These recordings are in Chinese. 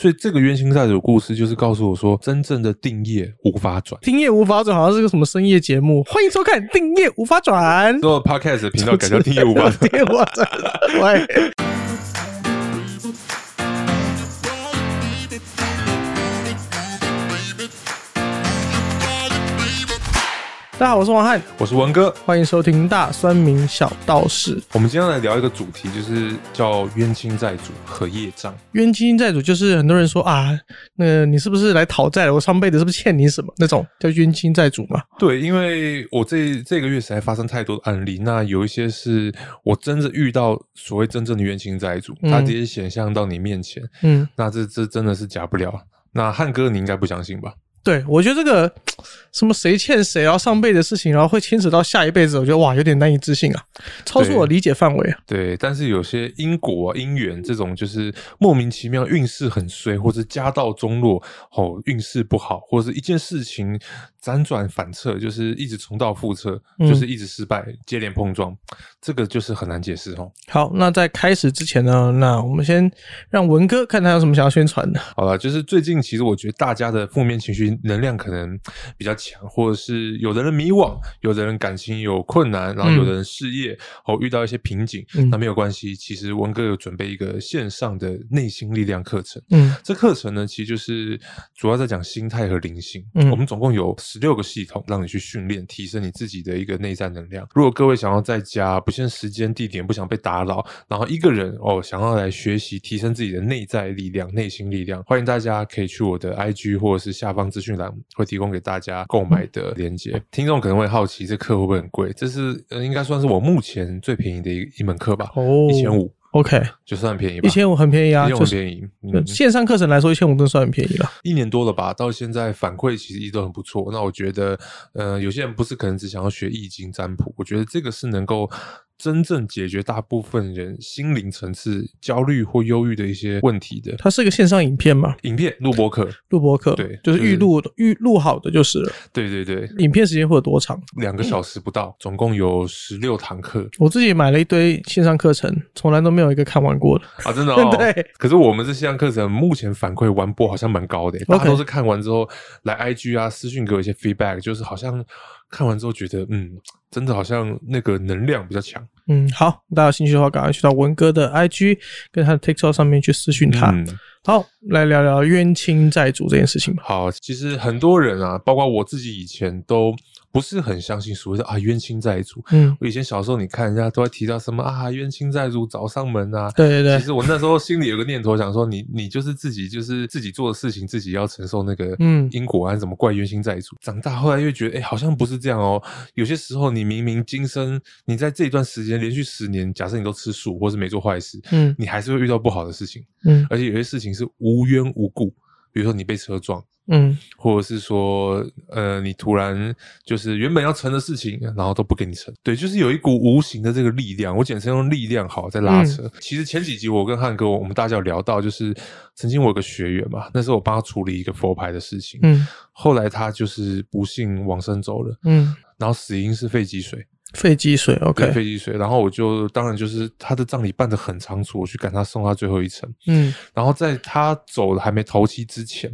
所以这个冤亲债主故事就是告诉我说，真正的定业无法转。定业无法转好像是个什么深夜节目，欢迎收看《定业无法转》。所有 podcast 的频道改叫定业无法转。定业无法转，喂。大家好，我是王翰，我是文哥，欢迎收听大酸民小道士。我们今天来聊一个主题，就是叫冤亲债主和业障。冤亲债主就是很多人说啊，那个你是不是来讨债了？我上辈子是不是欠你什么？那种叫冤亲债主嘛。对，因为我这这个月实在发生太多的案例，那有一些是我真的遇到所谓真正的冤亲债主，他直接显像到你面前，嗯，那这这真的是假不了。那汉哥，你应该不相信吧？对，我觉得这个 什么谁欠谁，然后上辈子的事情，然后会牵扯到下一辈子，我觉得哇，有点难以置信啊，超出我理解范围啊。对，但是有些因果、因缘这种，就是莫名其妙运势很衰，或者家道中落，哦，运势不好，或者是一件事情辗转反侧，就是一直重蹈覆辙，就是一直失败，接连碰撞，这个就是很难解释哦。好，那在开始之前呢，那我们先让文哥看他有什么想要宣传的。好了，就是最近其实我觉得大家的负面情绪。能量可能比较强，或者是有的人迷惘，有的人感情有困难，然后有的人事业哦遇到一些瓶颈，那没有关系。其实文哥有准备一个线上的内心力量课程，嗯，这课程呢其实就是主要在讲心态和灵性。嗯，我们总共有十六个系统让你去训练，提升你自己的一个内在能量。如果各位想要在家不限时间地点，不想被打扰，然后一个人哦想要来学习提升自己的内在力量、内心力量，欢迎大家可以去我的 IG 或者是下方资讯栏。会提供给大家购买的链接。听众可能会好奇，这课会不会很贵？这是呃，应该算是我目前最便宜的一一门课吧。哦，一千五，OK，就算便宜吧。一千五很便宜啊，很便宜。线上课程来说，一千五都算很便宜了。一年多了吧，到现在反馈其实一直都很不错。那我觉得，呃，有些人不是可能只想要学易经占卜，我觉得这个是能够。真正解决大部分人心灵层次焦虑或忧郁的一些问题的，它是一个线上影片嘛？影片录播课，录播课，对，就是预录预录好的就是了。对对对，影片时间会有多长？两个小时不到，总共有十六堂课。我自己买了一堆线上课程，从来都没有一个看完过的啊！真的，对。可是我们这线上课程目前反馈完播好像蛮高的，大家都是看完之后来 IG 啊私讯给我一些 feedback，就是好像看完之后觉得嗯。真的好像那个能量比较强。嗯，好，大家有兴趣的话，赶快去到文哥的 IG 跟他的 TikTok 上面去私讯他。好，来聊聊冤亲债主这件事情吧。好，其实很多人啊，包括我自己以前都。不是很相信所谓的啊冤亲债主。嗯，我以前小时候你看人家都会提到什么啊冤亲债主找上门啊。对对对。其实我那时候心里有个念头，想说你你就是自己就是自己做的事情，自己要承受那个嗯因果啊，怎么怪冤亲债主？长大后来又觉得哎好像不是这样哦。有些时候你明明今生你在这一段时间连续十年，假设你都吃素或是没做坏事，嗯，你还是会遇到不好的事情。嗯，而且有些事情是无缘无故，比如说你被车撞。嗯，或者是说，呃，你突然就是原本要成的事情，然后都不给你成，对，就是有一股无形的这个力量，我简称用力量好在拉扯。其实前几集我跟汉哥，我们大家有聊到，就是曾经我有个学员嘛，那时候我帮他处理一个佛牌的事情，嗯，后来他就是不幸往生走了，嗯，然后死因是肺积水。肺积水，OK，肺积水，然后我就当然就是他的葬礼办得很仓促，我去赶他送他最后一程，嗯，然后在他走的还没头七之前，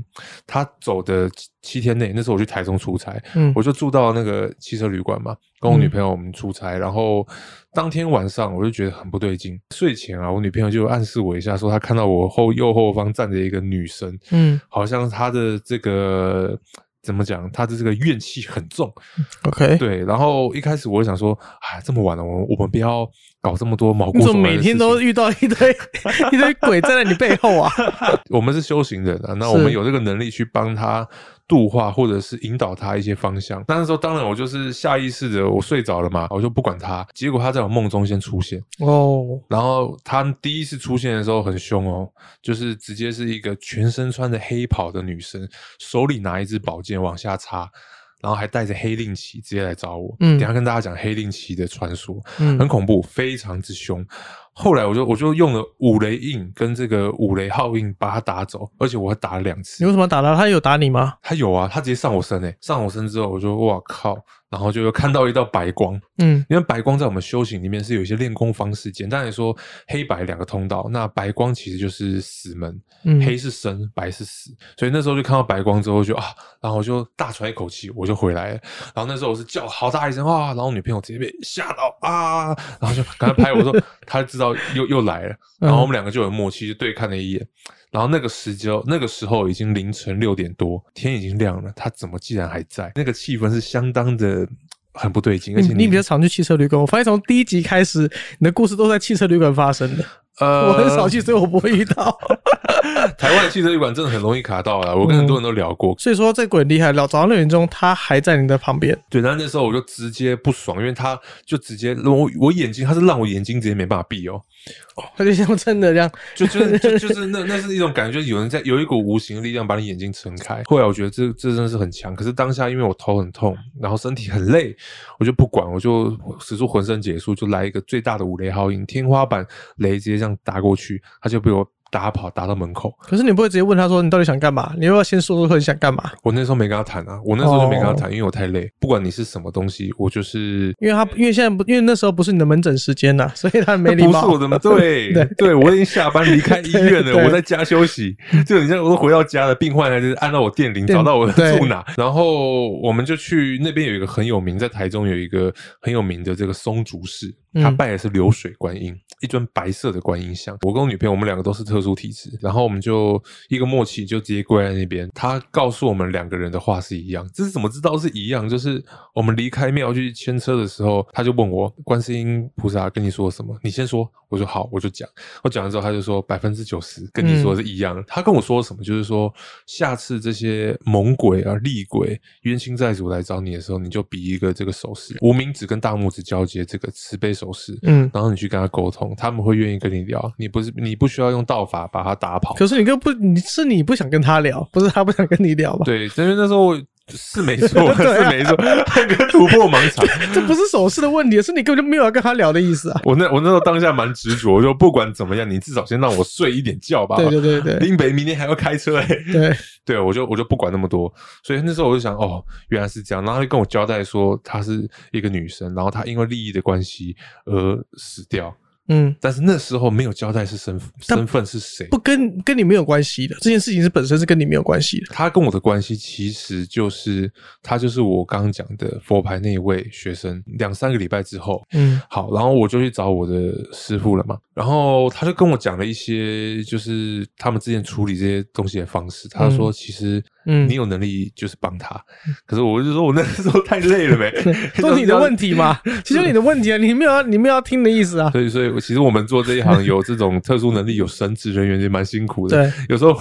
他走的七天内，那时候我去台中出差，嗯，我就住到那个汽车旅馆嘛，跟我女朋友我们出差，然后当天晚上我就觉得很不对劲，睡前啊，我女朋友就暗示我一下，说她看到我后右后方站着一个女生，嗯，好像她的这个。怎么讲？他的这个怨气很重，OK，对。然后一开始我就想说，哎，这么晚了，我我们不要搞这么多毛骨悚然每天都遇到一堆 一堆鬼站在你背后啊！我们是修行人啊，那我们有这个能力去帮他。度化或者是引导他一些方向，那时候当然我就是下意识的，我睡着了嘛，我就不管他。结果他在我梦中先出现哦，然后他第一次出现的时候很凶哦，就是直接是一个全身穿着黑袍的女生，手里拿一支宝剑往下插，然后还带着黑令旗直接来找我。嗯，等下跟大家讲黑令旗的传说，嗯，很恐怖，非常之凶。后来我就我就用了五雷印跟这个五雷号印把他打走，而且我还打了两次。你为什么打他？他有打你吗？他有啊，他直接上我身诶，上我身之后，我就哇靠，然后就又看到一道白光。嗯，因为白光在我们修行里面是有一些练功方式，简单来说，黑白两个通道，那白光其实就是死门，嗯黑是生，白是死，所以那时候就看到白光之后就啊，然后我就大喘一口气，我就回来了。然后那时候我是叫好大一声啊，然后女朋友直接被吓到啊，然后就赶快拍我说，她知道又又来了，然后我们两个就有默契，就对看了一眼。然后那个时间，那个时候已经凌晨六点多，天已经亮了，他怎么竟然还在？那个气氛是相当的很不对劲，而且你你比较常去汽车旅馆，我发现从第一集开始，你的故事都在汽车旅馆发生的。呃，我很少去，所以我不会遇到。台湾的汽车旅馆真的很容易卡到啊，我跟很多人都聊过。所以说这鬼很厉害，早上六点钟他还在你的旁边。对，然后那时候我就直接不爽，因为他就直接我我眼睛，他是让我眼睛直接没办法闭哦，他就像真的这样，就就就就是那那是一种感觉，就有人在有一股无形的力量把你眼睛撑开。后来我觉得这这真的是很强，可是当下因为我头很痛，然后身体很累，我就不管，我就使出浑身解数，就来一个最大的五雷号音，天花板雷直接这样打过去，他就被我。打跑打到门口，可是你不会直接问他说你到底想干嘛？你要不要先说说你想干嘛？我那时候没跟他谈啊，我那时候就没跟他谈，因为我太累。不管你是什么东西，我就是因为他因为现在不因为那时候不是你的门诊时间呐，所以他没礼貌。不是我的吗？对 对对，我已经下班离开医院了，我在家休息。就你像我都回到家了，病患还是按照我电铃找到我的住哪，然后我们就去那边有一个很有名，在台中有一个很有名的这个松竹寺，他拜的是流水观音，一尊白色的观音像。我跟我女朋友，我们两个都是特殊体质，然后我们就一个默契，就直接跪在那边。他告诉我们两个人的话是一样，这是怎么知道是一样？就是我们离开庙去牵车的时候，他就问我观世音菩萨跟你说什么？你先说。我说好，我就讲。我讲完之后，他就说百分之九十跟你说的是一样的。他跟我说什么？就是说下次这些猛鬼啊、厉鬼、冤亲债主来找你的时候，你就比一个这个手势，无名指跟大拇指交接这个慈悲手势，嗯，然后你去跟他沟通，他们会愿意跟你聊。你不是你不需要用道法把他打跑。可是你跟不你是你不想跟他聊，不是他不想跟你聊吧？对，因为那时候我是没错，是没错，那个突破盲场。这不是手势的问题，是你根本就没有要跟他聊的意思啊。我那我那时候当下蛮执着，我就不管怎么样，你至少先让我睡一点觉吧。对对对对林北明天还要开车哎、对，对，我就我就不管那么多，所以那时候我就想，哦，原来是这样。然后他就跟我交代说，她是一个女生，然后她因为利益的关系而死掉。嗯，但是那时候没有交代是身但身份是谁。不跟跟你没有关系的，这件事情是本身是跟你没有关系的。他跟我的关系其实就是他就是我刚刚讲的佛牌那一位学生。两三个礼拜之后，嗯好，然后我就去找我的师傅了嘛，然后他就跟我讲了一些，就是他们之前处理这些东西的方式。他说，其实嗯你有能力就是帮他，可是我就说我那时候 太累了呗，都是你的问题嘛，其实你的问题啊，你没有要你没有要听的意思啊。所以，所以其实我们做这一行有这种特殊能力、有神职人员也蛮辛苦的。对，有时候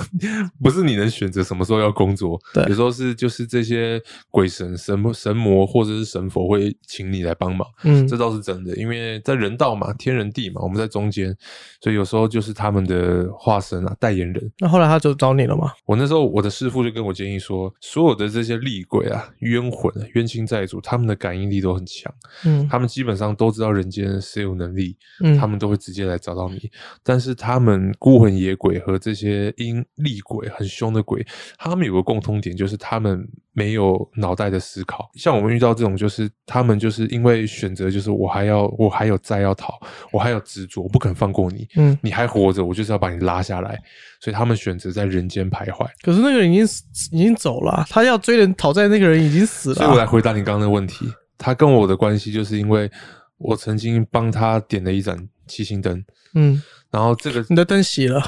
不是你能选择什么时候要工作，对有时候是就是这些鬼神、神神魔或者是神佛会请你来帮忙，嗯这倒是真的。因为在人道嘛，天人地嘛，我们在中间，所以有时候就是他们的化身啊、代言人。那后来他就找你了吗？我那时候我的师傅就跟我建议说，所有的这些厉鬼啊、冤魂、啊、冤亲债主，他们的感应力都很强，嗯他们基本上都知道人间谁有能力，嗯他们都会直接来找到你。但是他们孤魂野鬼和这些阴厉鬼很凶的鬼，他们有个共通点，就是他们没有脑袋的思考。像我们遇到这种，就是他们就是因为选择，就是我还要我还有债要讨，我还有执着，我不肯放过你，嗯，你还活着，我就是要把你拉下来。所以他们选择在人间徘徊。可是那个人已经已经走了啊，他要追人讨债那个人已经死了所以我来啊。回答你刚刚的问题，他跟我的关系就是因为我曾经帮他点了一盏七星灯，嗯，然后这个你的灯熄了，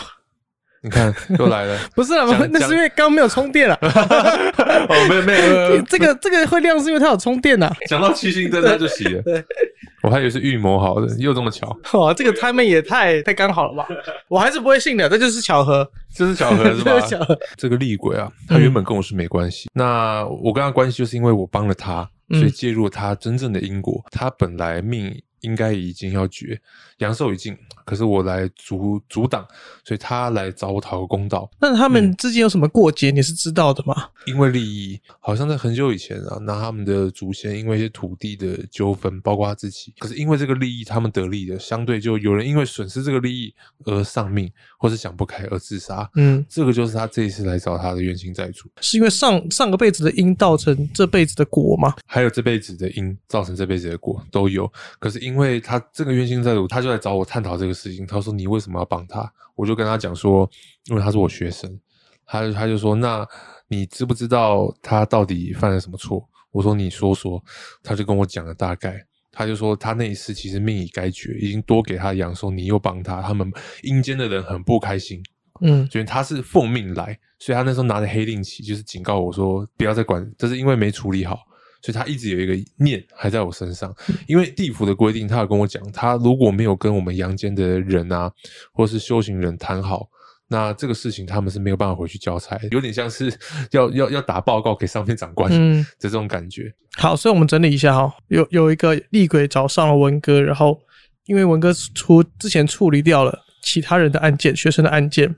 你看 又来了。不是啊，那是因为刚刚没有充电啊。哦，没有没有这个这个会亮是因为它有充电呐、讲到七星灯他就熄了，对，我还以为是预谋好的，又这么巧，哇，这个 timing 也太太刚好了吧？我还是不会信的，这就是巧合，这是巧合是？巧合。这个厉鬼啊，他原本跟我是没关系，那我跟他关系就是因为我帮了他，嗯所以介入了他真正的因果。他本来命应该已经要绝，阳寿已尽，可是我来阻阻挡，所以他来找我讨个公道。那他们之间有什么过节，你是知道的吗？因为利益，好像在很久以前啊，那他们的祖先因为一些土地的纠纷，包括他自己，可是因为这个利益，他们得利的，相对就有人因为损失这个利益而丧命，或是想不开而自杀。嗯，这个就是他这一次来找他的冤亲债主，是因为上上个辈子的因造成这辈子的果吗？还有这辈子的因造成这辈子的果都有。可是因为他这个冤亲债主，他就来找我探讨这个事情。他说：“你为什么要帮他？”我就跟他讲说：“因为他是我学生。”他他就说：“那。”你知不知道他到底犯了什么错？我说你说说，他就跟我讲了大概。他就说他那一次其实命已该绝，已经多给他阳寿，你又帮他，他们阴间的人很不开心。嗯，觉得他是奉命来，所以他那时候拿着黑令旗，就是警告我说不要再管，这是因为没处理好，所以他一直有一个念还在我身上。因为地府的规定，他有跟我讲，他如果没有跟我们阳间的人啊，或是修行人谈好。那这个事情他们是没有办法回去交差，有点像是 要要要打报告给上面长官的这种感觉。好，所以我们整理一下哈，有有一个厉鬼找上了文哥，然后因为文哥出之前处理掉了其他人的案件、学生的案件，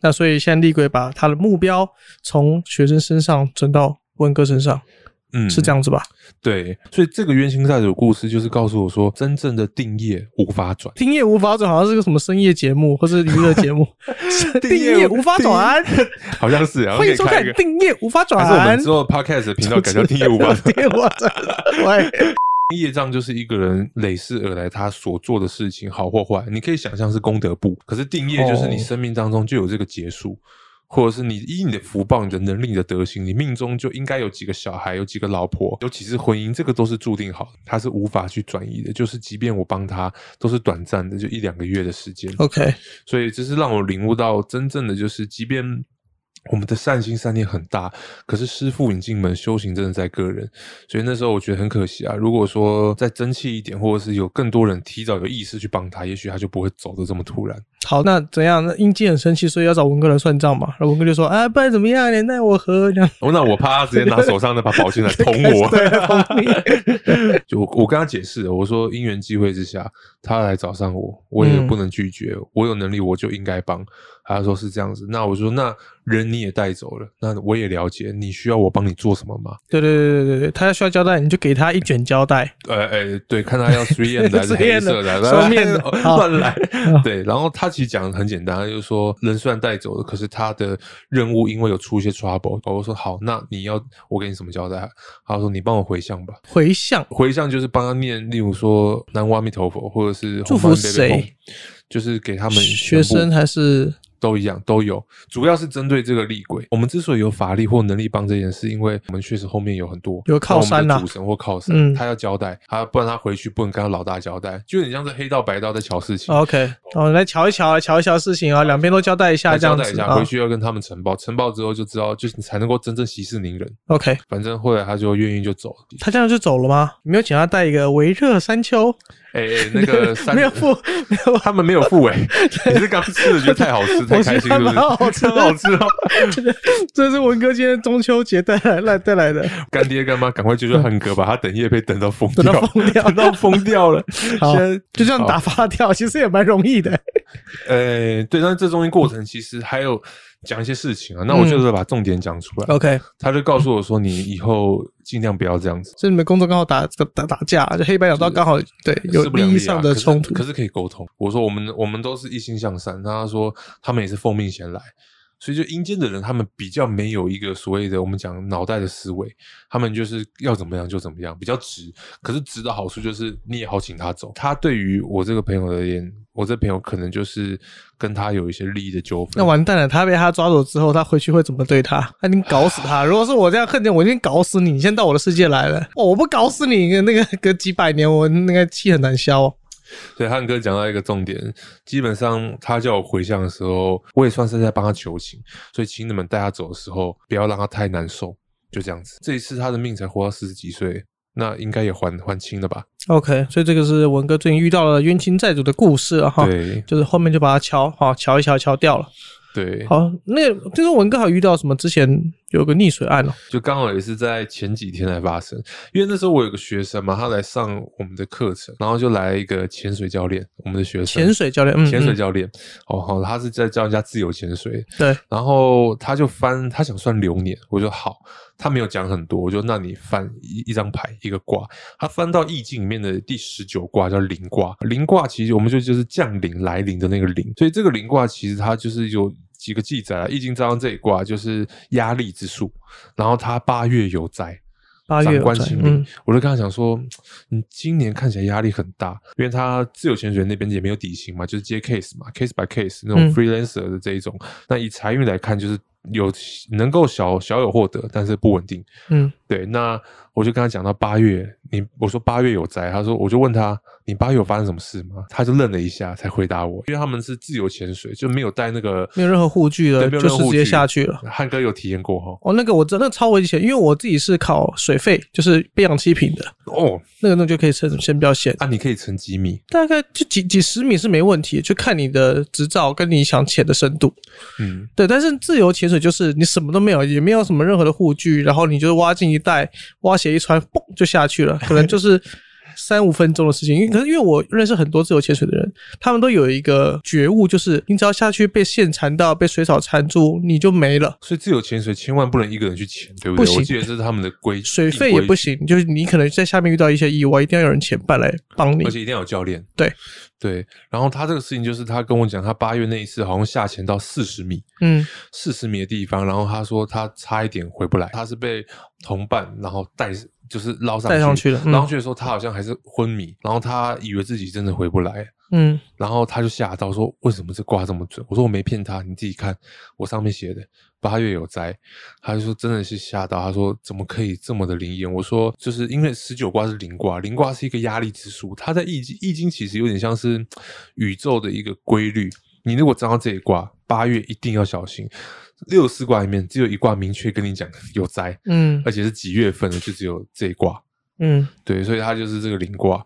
那所以现在厉鬼把他的目标从学生身上转到文哥身上。嗯，是这样子吧？对，所以这个冤亲债主故事就是告诉我说，真正的定业无法转，定业无法转，好像是个什么深夜节目或是娱乐节目，定业无法转，好像是。欢迎收看《定业无法转》，还是我们之后 Podcast 频道改叫《定业无法转》？喂，业障就是一个人累世而来，他所做的事情好或坏，你可以想象是功德簿，可是定业就是你生命当中就有这个结束。或者是你以你的福报、你的能力、你的德行，你命中就应该有几个小孩，有几个老婆，尤其是婚姻，这个都是注定好的，他是无法去转移的。就是即便我帮他，都是短暂的，就一两个月的时间。OK，所以这是让我领悟到，真正的就是即便。我们的善心善念很大，可是师傅引进门，修行真的在个人，所以那时候我觉得很可惜啊。如果说再争气一点，或者是有更多人提早有意识去帮他，也许他就不会走的这么突然。好，那怎样？那英基很生气，所以要找文哥来算账嘛。然后文哥就说：“啊，不然怎么样？你奈我何？”这样。那我怕他直接拿手上那把宝剑来 捅我。对，捅你。就我跟他解释，我说因缘际会之下，他来找上我，我也不能拒绝。我有能力，我就应该帮。他说是这样子，那我说那人你也带走了，那我也了解，你需要我帮你做什么吗？对对对对对对，他需要胶带，你就给他一卷胶带。呃呃，对，看他要 three end 还是黑色的，双面的，乱来。对，然后他其实讲的很简单，就是说人虽然带走了，可是他的任务因为有出一些 trouble，我说好，那你要我给你什么交代？他说你帮我回向吧。回向，回向就是帮他念，例如说南无阿弥陀佛，或者是祝福谁，就是给他们学生还是。都一样，都有，主要是针对这个厉鬼。我们之所以有法力或能力帮这件事，因为我们确实后面有很多有靠山呐，主神或靠山，他要交代，他不然他回去不能跟他老大交代，就有点像是黑道白道在瞧事情。OK，哦，来瞧一瞧，瞧一瞧事情啊，两边都交代一下，这样子啊，回去要跟他们呈报，呈报之后就知道，就是你才能够真正息事宁人。OK，反正后来他就愿意就走了。他这样就走了吗？没有请他带一个维热山丘？哎，那个 没有付，没有，他们没有付 哎，你是刚吃的觉得太好吃，太开心，是不是？好吃，好吃哦！这是文哥今天中秋节带来来带来的。干爹干妈，赶快救救汉哥吧！他等夜被等到疯掉，等到疯掉，等到疯掉了。好，就这样打发掉，其实也蛮容易的。呃，对，但是这中间过程其实还有。讲一些事情啊，那我就是把重点讲出来。OK，他就告诉我说：“你以后尽量不要这样子。”所以你们工作刚好打打打架，就黑白两道刚好对有利益上的冲突，可是可以沟通。我说我们我们都是一心向善，他说他们也是奉命前来。所以，就阴间的人，他们比较没有一个所谓的我们讲脑袋的思维，他们就是要怎么样就怎么样，比较直。可是直的好处就是你也好请他走。他对于我这个朋友而言，我这朋友可能就是跟他有一些利益的纠纷。那完蛋了，他被他抓走之后，他回去会怎么对他？他一定搞死他。如果是我这样恨你，我一定搞死你。你先到我的世界来了，哦我不搞死你，那个隔几百年，我那个气很难消。所以汉哥讲到一个重点，基本上他叫我回向的时候，我也算是在帮他求情。所以请你们带他走的时候，不要让他太难受，就这样子。这一次他的命才活到四十几岁，那应该也还还清了吧？OK，所以这个是文哥最近遇到了冤亲债主的故事哈。对，就是后面就把他敲，哈敲一敲敲掉了。对，好，那就是文哥还遇到什么之前有个溺水案哦，就刚好也是在前几天才发生。因为那时候我有个学生嘛，他来上我们的课程，然后就来一个潜水教练，我们的学生。潜水教练，潜水教练，哦好，他是在教人家自由潜水，对，然后他就翻，他想算流年，我就好，他没有讲很多，我就那你翻一一张牌一个卦，他翻到易经里面的第十九卦叫临卦，临卦其实我们就就是降临来临的那个临，所以这个临卦其实它就是有几个记载啊，易经章这一卦就是压力之数，然后他八月有灾。长八月有在官心理，嗯我就跟他讲说，你今年看起来压力很大，因为他自由潜水那边也没有底薪嘛，就是接 case 嘛，case by case 那种嗯 freelancer 的这一种。那以财运来看，就是有能够小小有获得，但是不稳定。嗯对，那我就跟他讲到八月，你我说八月有灾，他说我就问他，你八月有发生什么事吗？他就愣了一下才回答我，因为他们是自由潜水，就没有带那个没有任何护具了，对没有就是直接下去了。汉哥有体验过哈？哦，那个我真的超危险，因为我自己是考水费，就是背氧气瓶的，哦，那个那就可以升先标线，啊，你可以沉几米？大概就几几十米是没问题，就看你的执照跟你想潜的深度。嗯，对，但是自由潜水就是你什么都没有，也没有什么任何的护具，然后你就是挖进一袋，挖鞋一穿，嘣就下去了，可能就是三五分钟的事情。因为可是因为我认识很多自由潜水的人，他们都有一个觉悟，就是你只要下去被线缠到，被水草缠住，你就没了。所以自由潜水千万不能一个人去潜，对不对？不行我记得这是他们的规，水费也不行，就是你可能在下面遇到一些意外，一定要有人前伴来帮你而。且一定要有教练。对对，然后他这个事情就是他跟我讲，他八月那一次好像下潜到四十米，嗯四十米的地方，然后他说他差一点回不来，他是被同伴然后带。就是捞上去，带上去了嗯捞上去的时候，他好像还是昏迷，然后他以为自己真的回不来，嗯然后他就吓到说：“为什么这卦这么准？”我说：“我没骗他，你自己看，我上面写的八月有灾。”他就说：“真的是吓到。”他说：“怎么可以这么的灵验？”我说：“就是因为十九卦是灵卦，灵卦是一个压力之数，它在易经易经其实有点像是宇宙的一个规律。你如果知道这一卦，八月一定要小心。六十四卦里面只有一卦明确跟你讲有灾，嗯而且是几月份的，就只有这一卦。嗯对，所以他就是这个灵卦，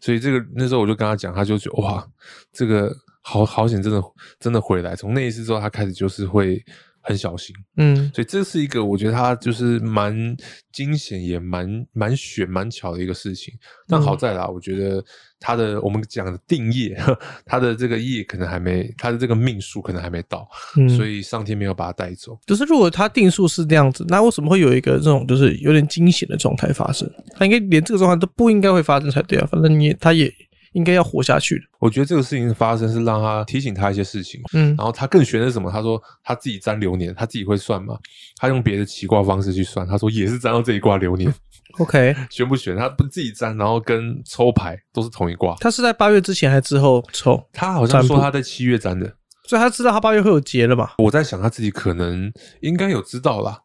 所以这个那时候我就跟他讲，他就觉得哇，这个好好险，真的真的回来。从那一次之后，他开始就是会很小心，嗯所以这是一个我觉得他就是蛮惊险，也蛮蛮选蛮巧的一个事情。但好在啦，我觉得他的我们讲的定业，他的这个业可能还没，他的这个命数可能还没到，嗯，所以上天没有把他带走。可是如果他定数是这样子，那为什么会有一个这种就是有点惊险的状态发生？他应该连这个状态都不应该会发生才对啊！反正你也他也应该要活下去的。我觉得这个事情发生是让他提醒他一些事情，嗯然后他更悬的是什么？他说他自己占流年，他自己会算嘛？他用别的奇卦方式去算，他说也是占到这一卦流年，，OK，悬不悬？他不自己占，然后跟抽牌都是同一卦。他是在八月之前还是之后抽？他好像说他在七月占的，所以他知道他八月会有节了嘛？我在想他自己可能应该有知道啦。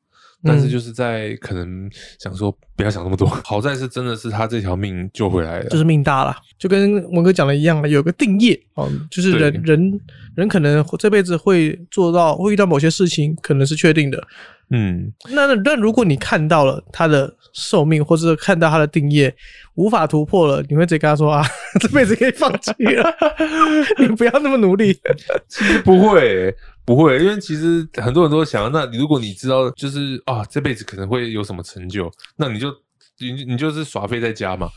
但是就是在可能想说不要想那么多，好在是真的是他这条命救回来了，就是命大了，就跟文哥讲的一样，有个定业哦，就是人人人可能这辈子会做到，会遇到某些事情，可能是确定的。嗯，那那那如果你看到了他的寿命，或者看到他的定业无法突破了，你会直接跟他说啊，这辈子可以放弃了，你不要那么努力。其实不会欸、不会，因为其实很多人都想，那如果你知道就是啊这辈子可能会有什么成就，那你就你你就是耍废在家嘛。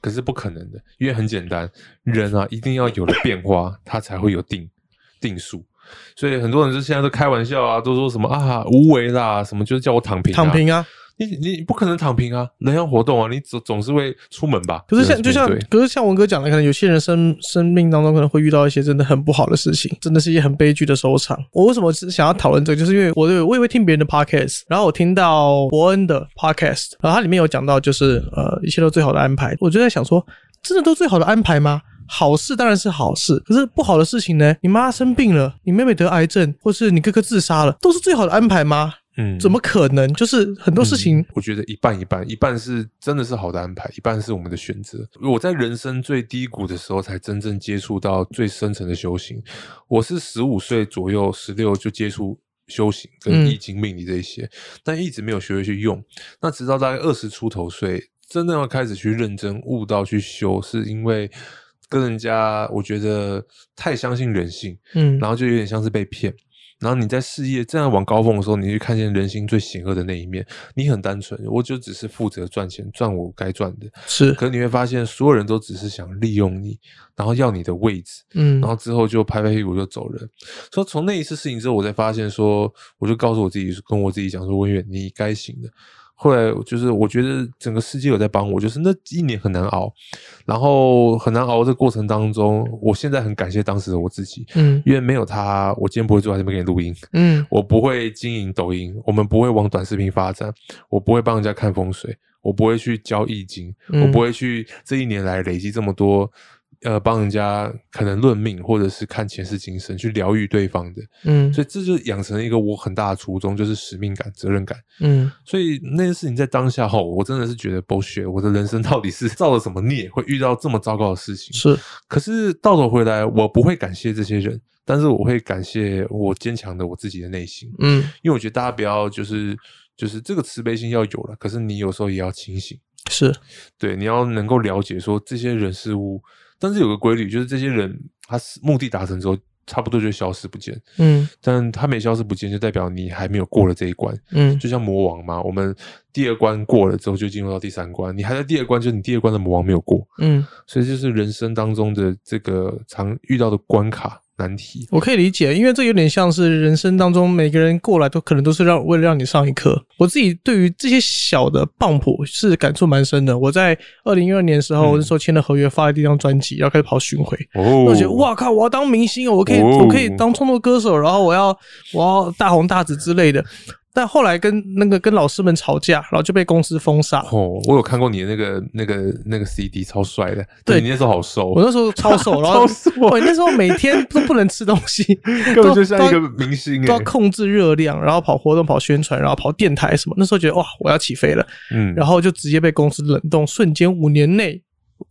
可是不可能的，因为很简单，人啊一定要有了变化，他才会有定定数。所以很多人就现在都开玩笑啊，都说什么啊无为啦，什么就是叫我躺平、躺平啊！你你不可能躺平啊，人要活动啊，你总总是会出门吧？可是像就像可是像文哥讲的，可能有些人生生命当中可能会遇到一些真的很不好的事情，真的是一些很悲剧的收场。我为什么是想要讨论这个，就是因为我有我也会听别人的 podcast，然后我听到伯恩的 podcast，然后它里面有讲到就是呃一切都最好的安排，我就在想说，真的都最好的安排吗？好事当然是好事，可是不好的事情呢？你妈生病了，你妹妹得癌症，或是你哥哥自杀了，都是最好的安排吗？嗯怎么可能？就是很多事情嗯，我觉得一半一半，一半是真的是好的安排，一半是我们的选择。我在人生最低谷的时候，才真正接触到最深层的修行。我是十五岁左右，十六就接触修行跟嗯易经命理这一些，但一直没有学会去用。那直到大概二十出头岁，真正要开始去认真悟道去修，是因为跟人家我觉得太相信人性，嗯然后就有点像是被骗。然后你在事业正在往高峰的时候，你去看见人心最险恶的那一面。你很单纯，我就只是负责赚钱，赚我该赚的。是，可你会发现，所有人都只是想利用你，然后要你的位置，嗯然后之后就拍拍屁股就走人。所以从那一次事情之后，我才发现说，我就告诉我自己，跟我自己讲说，文远，你该醒的。后来就是我觉得整个世界有在帮我，就是那一年很难熬，然后很难熬这个过程当中，我现在很感谢当时的我自己，嗯因为没有他，我今天不会坐在这边给你录音，嗯。我不会经营抖音，我们不会往短视频发展，我不会帮人家看风水，我不会去教易经，嗯我不会去这一年来累积这么多，呃，帮人家可能论命或者是看前世今生去疗愈对方的，嗯所以这就养成了一个我很大的初衷，就是使命感、责任感。嗯所以那件事情在当下后，我真的是觉得 bullshit，我的人生到底是造了什么孽，会遇到这么糟糕的事情？是，可是倒头回来，我不会感谢这些人，但是我会感谢我坚强的我自己的内心。嗯因为我觉得大家不要就是就是这个慈悲心要有了，可是你有时候也要清醒，是，对，你要能够了解说这些人事物，但是有个规律，就是这些人他是目的达成之后，差不多就消失不见，嗯但他没消失不见，就代表你还没有过了这一关。嗯就像魔王嘛，我们第二关过了之后，就进入到第三关，你还在第二关，就是你第二关的魔王没有过，嗯，所以就是人生当中的这个常遇到的关卡难题。我可以理解，因为这有点像是人生当中每个人过来都可能都是让为了让你上一课。我自己对于这些小的棒谱是感触蛮深的。我在二零一二年的时候，嗯那时候签了合约，发了第一张专辑，然后开始跑巡回。哦我觉得哇靠！我要当明星哦，我可以，哦我可以当创作歌手，然后我要我要大红大紫之类的。但后来跟那个跟老师们吵架，然后就被公司封杀。哦，我有看过你的那个那个那个 CD，超帅的。对你那时候好瘦，我那时候超瘦，然后超瘦我那时候每天都不能吃东西，根本就像一个明星都要哎。控制热量，然后跑活动、跑宣传，然后跑电台什么。那时候觉得哇，我要起飞了，嗯，然后就直接被公司冷冻，瞬间五年内，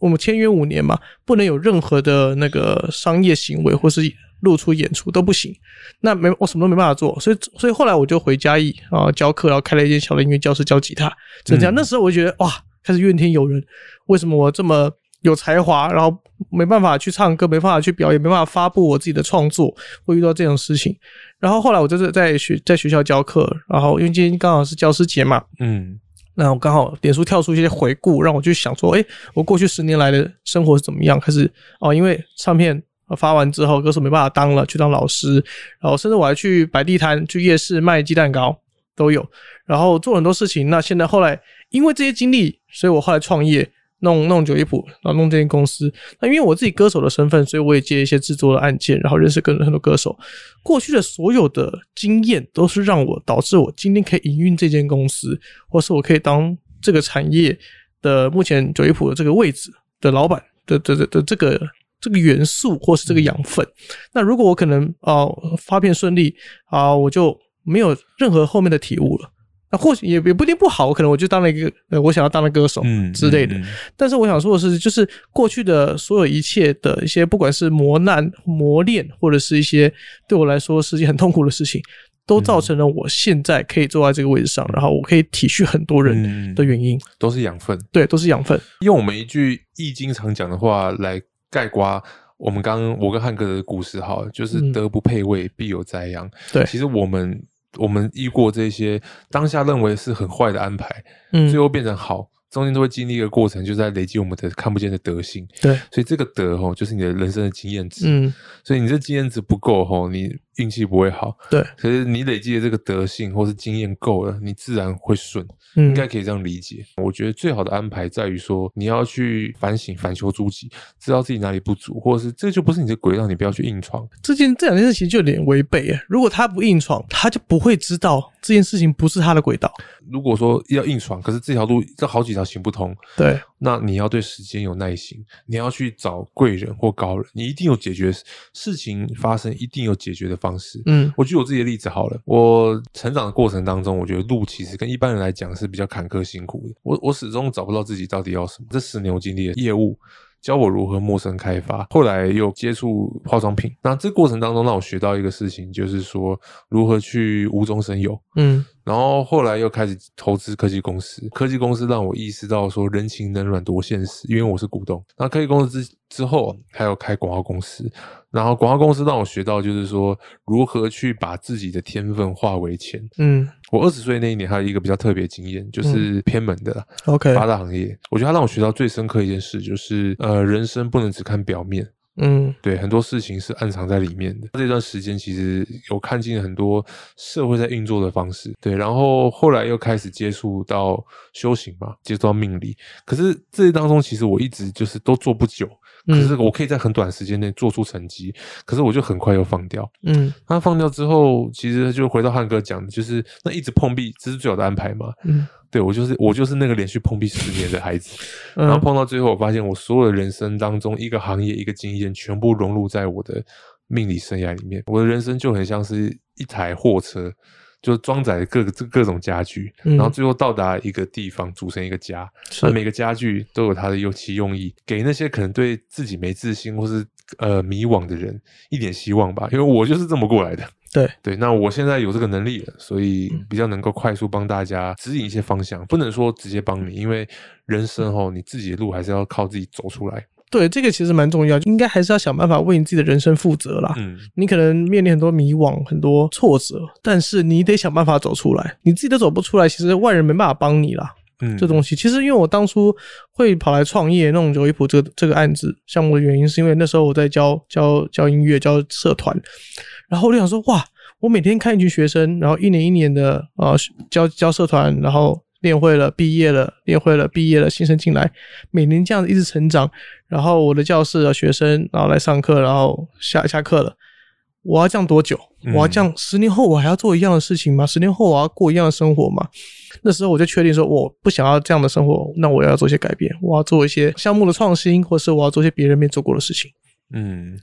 我们签约五年嘛，不能有任何的那个商业行为或是露出演出都不行。那没我什么都没办法做，所以所以后来我就回嘉义啊教课，然后开了一间小的音乐教室教吉他，就这样。嗯那时候我就觉得哇，开始怨天尤人，为什么我这么有才华，然后没办法去唱歌，没办法去表演，没办法发布我自己的创作，会遇到这种事情。然后后来我就是在学在学校教课，然后因为今天刚好是教师节嘛，嗯那我刚好脸书跳出一些回顾，让我去想说，哎，我过去十年来的生活是怎么样？开始哦，因为唱片发完之后，歌手没办法当了，去当老师，然后甚至我还去摆地摊、去夜市卖鸡蛋糕都有，然后做很多事情。那现在后来因为这些经历，所以我后来创业。弄弄九一谱，然后弄这间公司。那因为我自己歌手的身份，所以我也接一些制作的案件，然后认识更很多歌手。过去的所有的经验，都是让我导致我今天可以营运这间公司，或是我可以当这个产业的目前九一谱的这个位置的老板的的的的这个这个元素，或是这个养分。那如果我可能啊、发片顺利啊、我就没有任何后面的体悟了。那或许也也不一定不好，我可能我就当了一个呃我想要当的歌手嗯之类的。嗯嗯但是我想说的是，就是过去的所有一切的一些，不管是磨难、磨练，或者是一些对我来说是一件很痛苦的事情，都造成了我现在可以坐在这个位置上，然后我可以体恤很多人嗯的原因。都是养分。对，都是养分。用我们一句易经常讲的话来概括我们刚刚我跟汉哥的故事，哈，就是嗯德不配位，必有灾殃。对其实我们我们遇过这些当下认为是很坏的安排，嗯最后变成好，中间都会经历一个过程，就是在累积我们的看不见的德性。对，所以这个德吼，就是你的人生的经验值。嗯，所以你这经验值不够吼，你运气不会好。对，可是你累积的这个德性或是经验够了，你自然会顺。嗯，应该可以这样理解。我觉得最好的安排在于说，你要去反省、反求诸己，知道自己哪里不足，或者是这就不是你的轨道，你不要去硬闯。这件这两件事情就有点违背耶。如果他不硬闯，他就不会知道这件事情不是他的轨道。如果说要硬闯，可是这条路这好几条行不通，对，那你要对时间有耐心，你要去找贵人或高人，你一定有解决事情发生，一定有解决的方式。嗯我举我自己的例子好了，我成长的过程当中，我觉得路其实跟一般人来讲是比较坎坷辛苦的。我我始终找不到自己到底要什么。这十年我经历的业务，教我如何陌生开发，后来又接触化妆品。那这过程当中让我学到一个事情，就是说如何去无中生有。嗯然后后来又开始投资科技公司，科技公司让我意识到说人情冷暖多现实，因为我是股东。那科技公司之之后还有开广告公司，然后广告公司让我学到就是说如何去把自己的天分化为钱。嗯我二十岁那一年还有一个比较特别经验，就是偏门的啦，OK，八大行业，我觉得它让我学到最深刻一件事就是，呃，人生不能只看表面。嗯对，很多事情是暗藏在里面的。这段时间其实有看尽很多社会在运作的方式，对，然后后来又开始接触到修行嘛，接触到命理。可是这些当中，其实我一直就是都做不久，可是我可以在很短时间内做出成绩，可是我就很快又放掉。嗯那放掉之后，其实就回到汉哥讲的，就是那一直碰壁，这是最好的安排嘛。嗯对我就是我就是那个连续碰壁十年的孩子。然后嗯碰到最后，我发现我所有的人生当中，一个行业一个经验，全部融入在我的命理生涯里面。我的人生就很像是一台货车，就装载各各各种家具，嗯然后最后到达一个地方，组成一个家。每个家具都有它的用其用意，给那些可能对自己没自信或是呃迷惘的人一点希望吧。因为我就是这么过来的。对，对，那我现在有这个能力了，所以嗯比较能够快速帮大家指引一些方向，不能说直接帮你，因为人生哦，你自己的路还是要靠自己走出来。对，这个其实蛮重要，应该还是要想办法为你自己的人生负责啦。嗯，你可能面临很多迷惘、很多挫折，但是你得想办法走出来。你自己都走不出来，其实外人没办法帮你啦。嗯这东西其实因为我当初会跑来创业弄九一谱这个这个案子项目的原因，是因为那时候我在教教教音乐、教社团，然后我就想说，哇，我每天看一群学生，然后一年一年的呃教教社团，然后练会了，毕业了，练会了，毕业了，新生进来，每年这样子一直成长，然后我的教室的学生，然后来上课，然后下下课了。我要这样多久？嗯我要这样十年后我还要做一样的事情吗？十年后我要过一样的生活吗？那时候我就确定说，我不想要这样的生活，那我要做一些改变，我要做一些项目的创新，或是我要做一些别人没做过的事情。嗯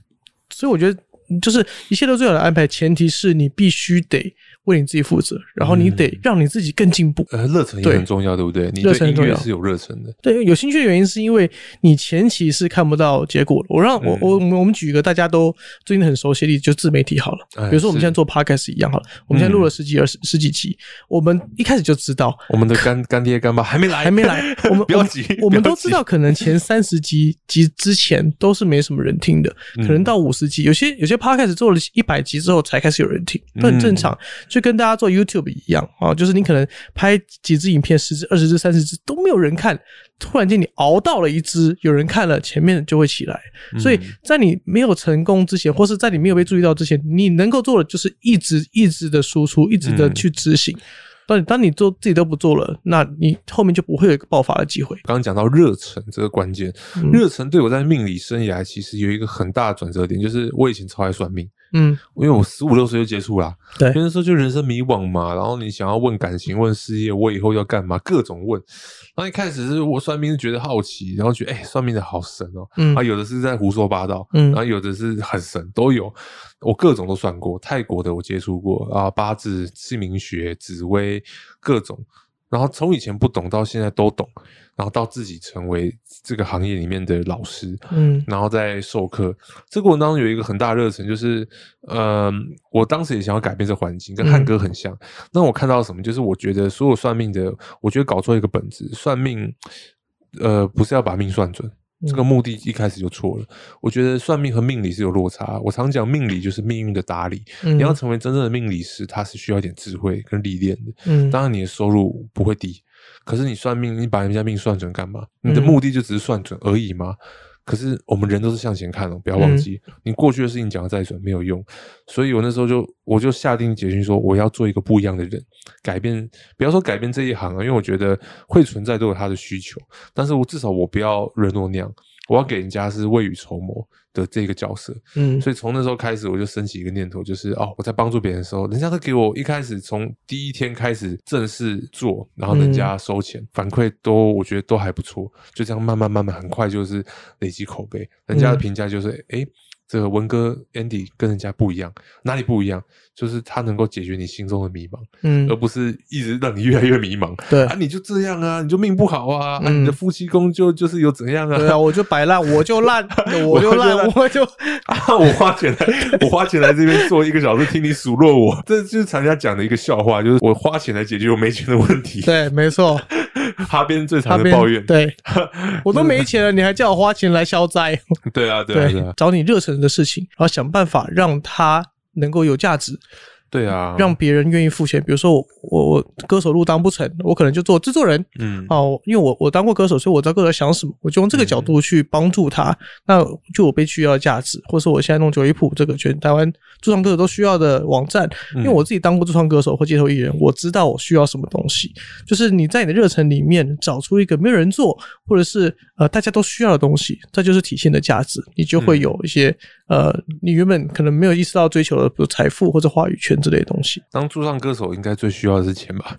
所以我觉得，就是一切都最好的安排，前提是你必须得为你自己负责，然后你得嗯让你自己更进步。呃，热忱也很重要，对不对？你热忱很重要对音乐是有热忱的。对，有兴趣的原因是因为你前期是看不到结果的。我让我嗯我我们举一个大家都最近很熟悉的例子，就自媒体好了。哎比如说我们是现在做 podcast 一样好了，我们现在录了十几二十十几集，我们一开始就知道我们的干干爹干爸还没来，还没来，我们不要急，我们都知道，可能前三十集集之前都是没什么人听的，可能嗯到五十集，有些有些 podcast 做了一百集之后才开始有人听，那很嗯正常，就跟大家做 YouTube 一样啊，就是你可能拍几支影片，十支、二十支、三十支都没有人看，突然间你熬到了一支有人看了，前面就会起来。所以嗯在你没有成功之前，或是在你没有被注意到之前，你能够做的就是一直一直的输出，一直的嗯去执行。当你当你做自己都不做了，那你后面就不会有一个爆发的机会。刚刚讲到热忱这个关键，嗯热忱对我在命理生涯其实有一个很大的转折点，就是我以前超爱算命，嗯，因为我十五六岁就接触啦，对那时候就人生迷惘嘛，然后你想要问感情、问事业，我以后要干嘛，各种问。然后一开始是我算命是觉得好奇，然后觉得哎、算命的好神哦，嗯啊，有的是在胡说八道，嗯然后有的是很神，都有。我各种都算过，泰国的我接触过啊，八字、姓名学、紫薇各种。然后从以前不懂到现在都懂，然后到自己成为这个行业里面的老师，嗯然后再授课。这个过程当中有一个很大的热忱，就是，呃，我当时也想要改变这环境，跟汉哥很像。那我看到什么？就是我觉得所有算命的，我觉得搞错一个本质，算命，呃，不是要把命算准。这个目的一开始就错了。我觉得算命和命理是有落差。我常讲命理就是命运的打理，嗯，你要成为真正的命理师，他是需要一点智慧跟历练的。嗯，当然，你的收入不会低，可是你算命，你把人家命算准干嘛？你的嗯目的就只是算准而已吗？可是我们人都是向前看哦，不要忘记，嗯你过去的事情讲的再准没有用。所以我那时候就我就下定决心说，我要做一个不一样的人，改变，不要说改变这一行啊，因为我觉得会存在都有它的需求，但是我至少我不要沦落那样，我要给人家是未雨绸缪的这个角色。嗯，所以从那时候开始，我就升起一个念头，就是哦，我在帮助别人的时候，人家都给我一开始从第一天开始正式做，然后人家收钱、反馈都我觉得都还不错，就这样慢慢慢慢很快就是累积口碑，人家的评价就是诶，这个文哥 Andy 跟人家不一样，哪里不一样？就是他能够解决你心中的迷茫，嗯而不是一直让你越来越迷茫。对啊，你就这样啊，你就命不好啊，你的夫妻宫就就是有怎样啊？对啊，我就摆烂，我就烂，我就烂，我就 啊，我花钱来，我花钱来这边坐一个小时听你数落我，这就是常家讲的一个笑话，就是我花钱来解决我没钱的问题。对，没错，哈边最常的抱怨，对 我都没钱了，你还叫我花钱来消灾？对啊，对啊，对啊，找你热忱的事情，然后想办法让它能够有价值，对啊，让别人愿意付钱。比如说我我我歌手路当不成，我可能就做制作人。嗯哦，因为我我当过歌手，所以我知道歌手在想什么，我就用这个角度去帮助他。那就我被需要的价值，或者说我现在弄九一谱这个全台湾驻唱歌手都需要的网站，因为我自己当过驻唱歌手或街头艺人，我知道我需要什么东西。就是你在你的热忱里面找出一个没有人做，或者是呃大家都需要的东西，这就是体现的价值，你就会有一些、呃你原本可能没有意识到追求的，比如财富或者话语权之类的东西。当驻唱歌手应该最需要的是钱吧？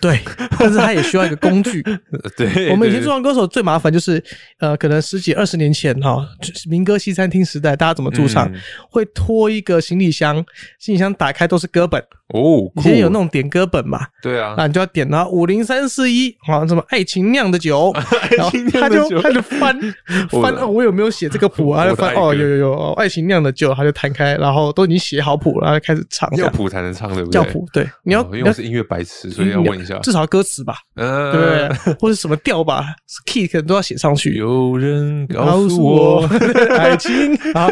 对，但是他也需要一个工具。呃 对，我们以前驻唱歌手最麻烦就是，呃，可能十几二十年前哈，就是民歌西餐厅时代，大家怎么驻唱，嗯会拖一个行李箱，行李箱打开都是歌本，哦，以前有那种种点歌本嘛，对啊，那，你就要点到五零三四一，好像什么 爱情酿的酒，然后他就他就翻 翻哦，我有没有写这个谱啊？他就翻哦，有有有，哦爱情酿的酒，他就摊开，然后都已经写好谱了，然后就开始唱。要谱才能唱，对不对？要谱，对，你要哦因为我是音乐白痴，所以要问一下，至少歌词吧，嗯，对不对？或者什么调吧，key 可能都要写上去。有人告告诉诉我我，爱情啊，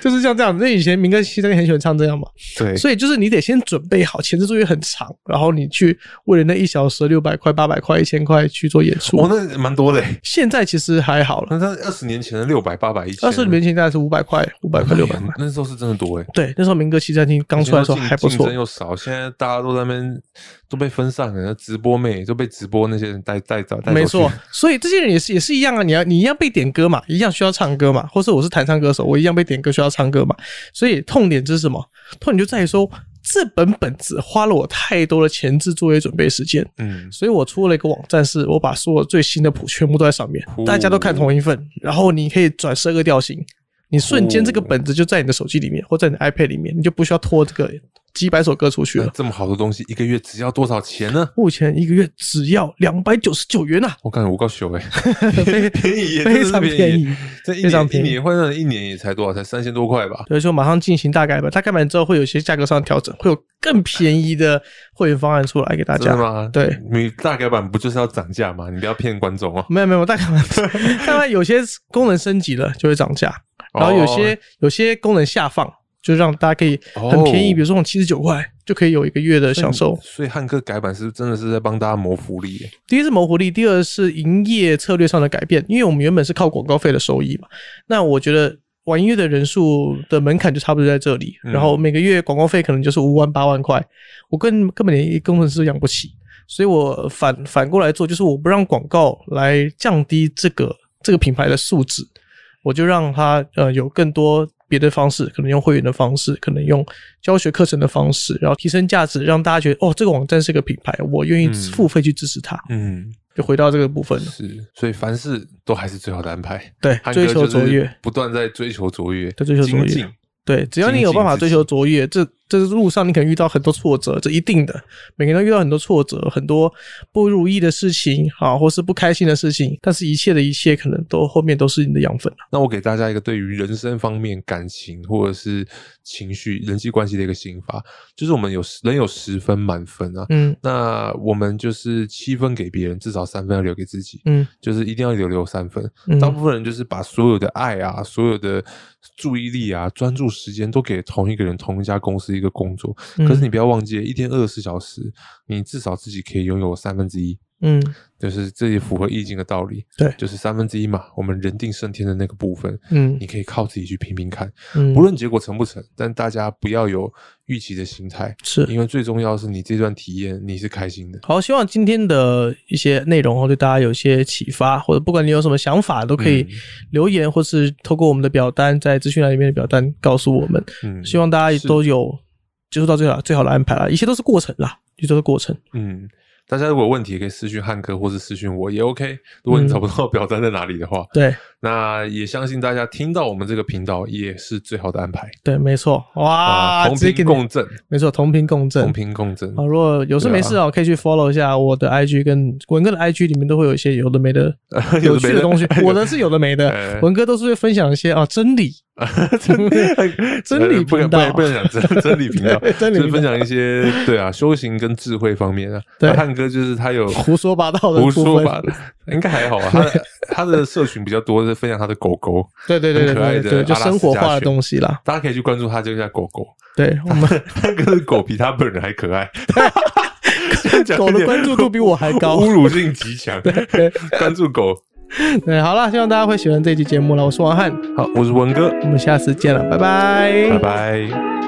就是像这样。那以前民歌西餐厅很喜欢唱这样嘛，对，所以就是你得先准备好，前置作业很长，然后你去为了那一小时六百块、八百块、一千块去做演出。哦，那蛮多的欸。现在其实还好了，那他二十年前的六百、八百、一千，二十年前大概是五百块、五百块、六百块。那时候是真的多哎。对，那时候民歌西餐厅刚出来的时候还不错竞争。又少，现在大家都在那边都被分散了，直播妹都被直播那些人带带走，没错，所以这些人也是也是一样啊，你要你一样被点歌嘛，一样需要唱歌嘛，或是我是弹唱歌手，我一样被点歌需要唱歌嘛。所以痛点是什么？痛点就在于说，这本本子花了我太多的前置作业准备时间，嗯，所以我出了一个网站，是我把所有最新的谱全部都在上面，哦大家都看同一份，然后你可以转十二个调型，你瞬间这个本子就在你的手机里面或在你的 iPad 里面，你就不需要拖这个几百首歌出去了。这么好的东西，一个月只要多少钱呢？目前一个月只要两百九十九元呐、我感觉我够秀哎，非 便宜，非常便便宜这一非常便宜年一年换算一年也才多少？才三千多块吧？所以说马上进行大改版，大改版之后会有一些价格上的调整，会有更便宜的会员方案出来给大家。吗？对，你大改版不就是要涨价吗？你不要骗观众哦。没 有没有，大改版当然有些功能升级了就会涨价，然后有些、有些功能下放，就让大家可以很便宜，哦比如说从七十九块就可以有一个月的享受。所以汉克改版是真的是在帮大家谋福利。第一是谋福利，第二是营业策略上的改变，因为我们原本是靠广告费的收益嘛。那我觉得玩音乐的人数的门槛就差不多在这里，嗯然后每个月广告费可能就是五万八万块，我根根本连工程师都养不起，所以我反反过来做，就是我不让广告来降低这个这个品牌的素质，我就让它呃有更多别的方式，可能用会员的方式，可能用教学课程的方式，然后提升价值，让大家觉得哦这个网站是个品牌，我愿意嗯付费去支持它。嗯，就回到这个部分了。是，所以凡事都还是最好的安排。对，追求卓越，不断在追求卓越，在追求卓越。对，只要你有办法追求卓越，这这路上你可能遇到很多挫折，这一定的，每个人都遇到很多挫折，很多不如意的事情啊，或是不开心的事情，但是一切的一切可能都后面都是你的养分了。那我给大家一个对于人生方面感情或者是情绪、人际关系的一个心法，就是我们有人有十分满分啊，嗯。那我们就是七分给别人，至少三分要留给自己，嗯。就是一定要留留三分。嗯。大部分人就是把所有的爱啊、所有的注意力啊、专注时间都给同一个人、同一家公司一个工作。嗯可是你不要忘记，一天二十四小时，你至少自己可以拥有三分之一。嗯，就是这也符合易经的道理，对就是三分之一嘛，我们人定胜天的那个部分，嗯你可以靠自己去拼拼看，嗯，不论结果成不成，但大家不要有预期的心态，是因为最重要是你这段体验你是开心的。好，希望今天的一些内容哦，对大家有一些启发，或者不管你有什么想法，都可以嗯留言，或是透过我们的表单，在资讯栏里面的表单告诉我们。嗯，希望大家也都有接触到最好最好的安排了，一切都是过程啦，一切都是过程。嗯，大家如果有问题也可以私讯汉克或是私讯我也 OK。如果你嗯找不到表单在哪里的话，对，那也相信大家听到我们这个频道也是最好的安排对，没错，哇，啊，同频共振，没错，同频共振同。频共振。啊，如果有事没事哦，可以去 follow 一下我的 IG 跟文哥的 IG 里面都会有一些有的没的 有趣的东西。我的是有的没的哎，文哥都是会分享一些啊真理，真理 不能频道不能不能讲真真理频道，对真理频道就是分享一些对啊修行跟智慧方面啊。对那汉哥就是他有胡说八道的胡。说八道，应该还好啊。他的他的社群比较多是分享他的狗狗，对对对对对对，就生活化的东西啦。大家可以去关注他这家狗狗。对我们那个狗比他本人还可爱，讲狗的关注度比我还高。侮辱性极强。对关注狗。对，好了，希望大家会喜欢这期节目了。我是王翰，好，我是文哥，我们下次见了，拜拜，拜拜。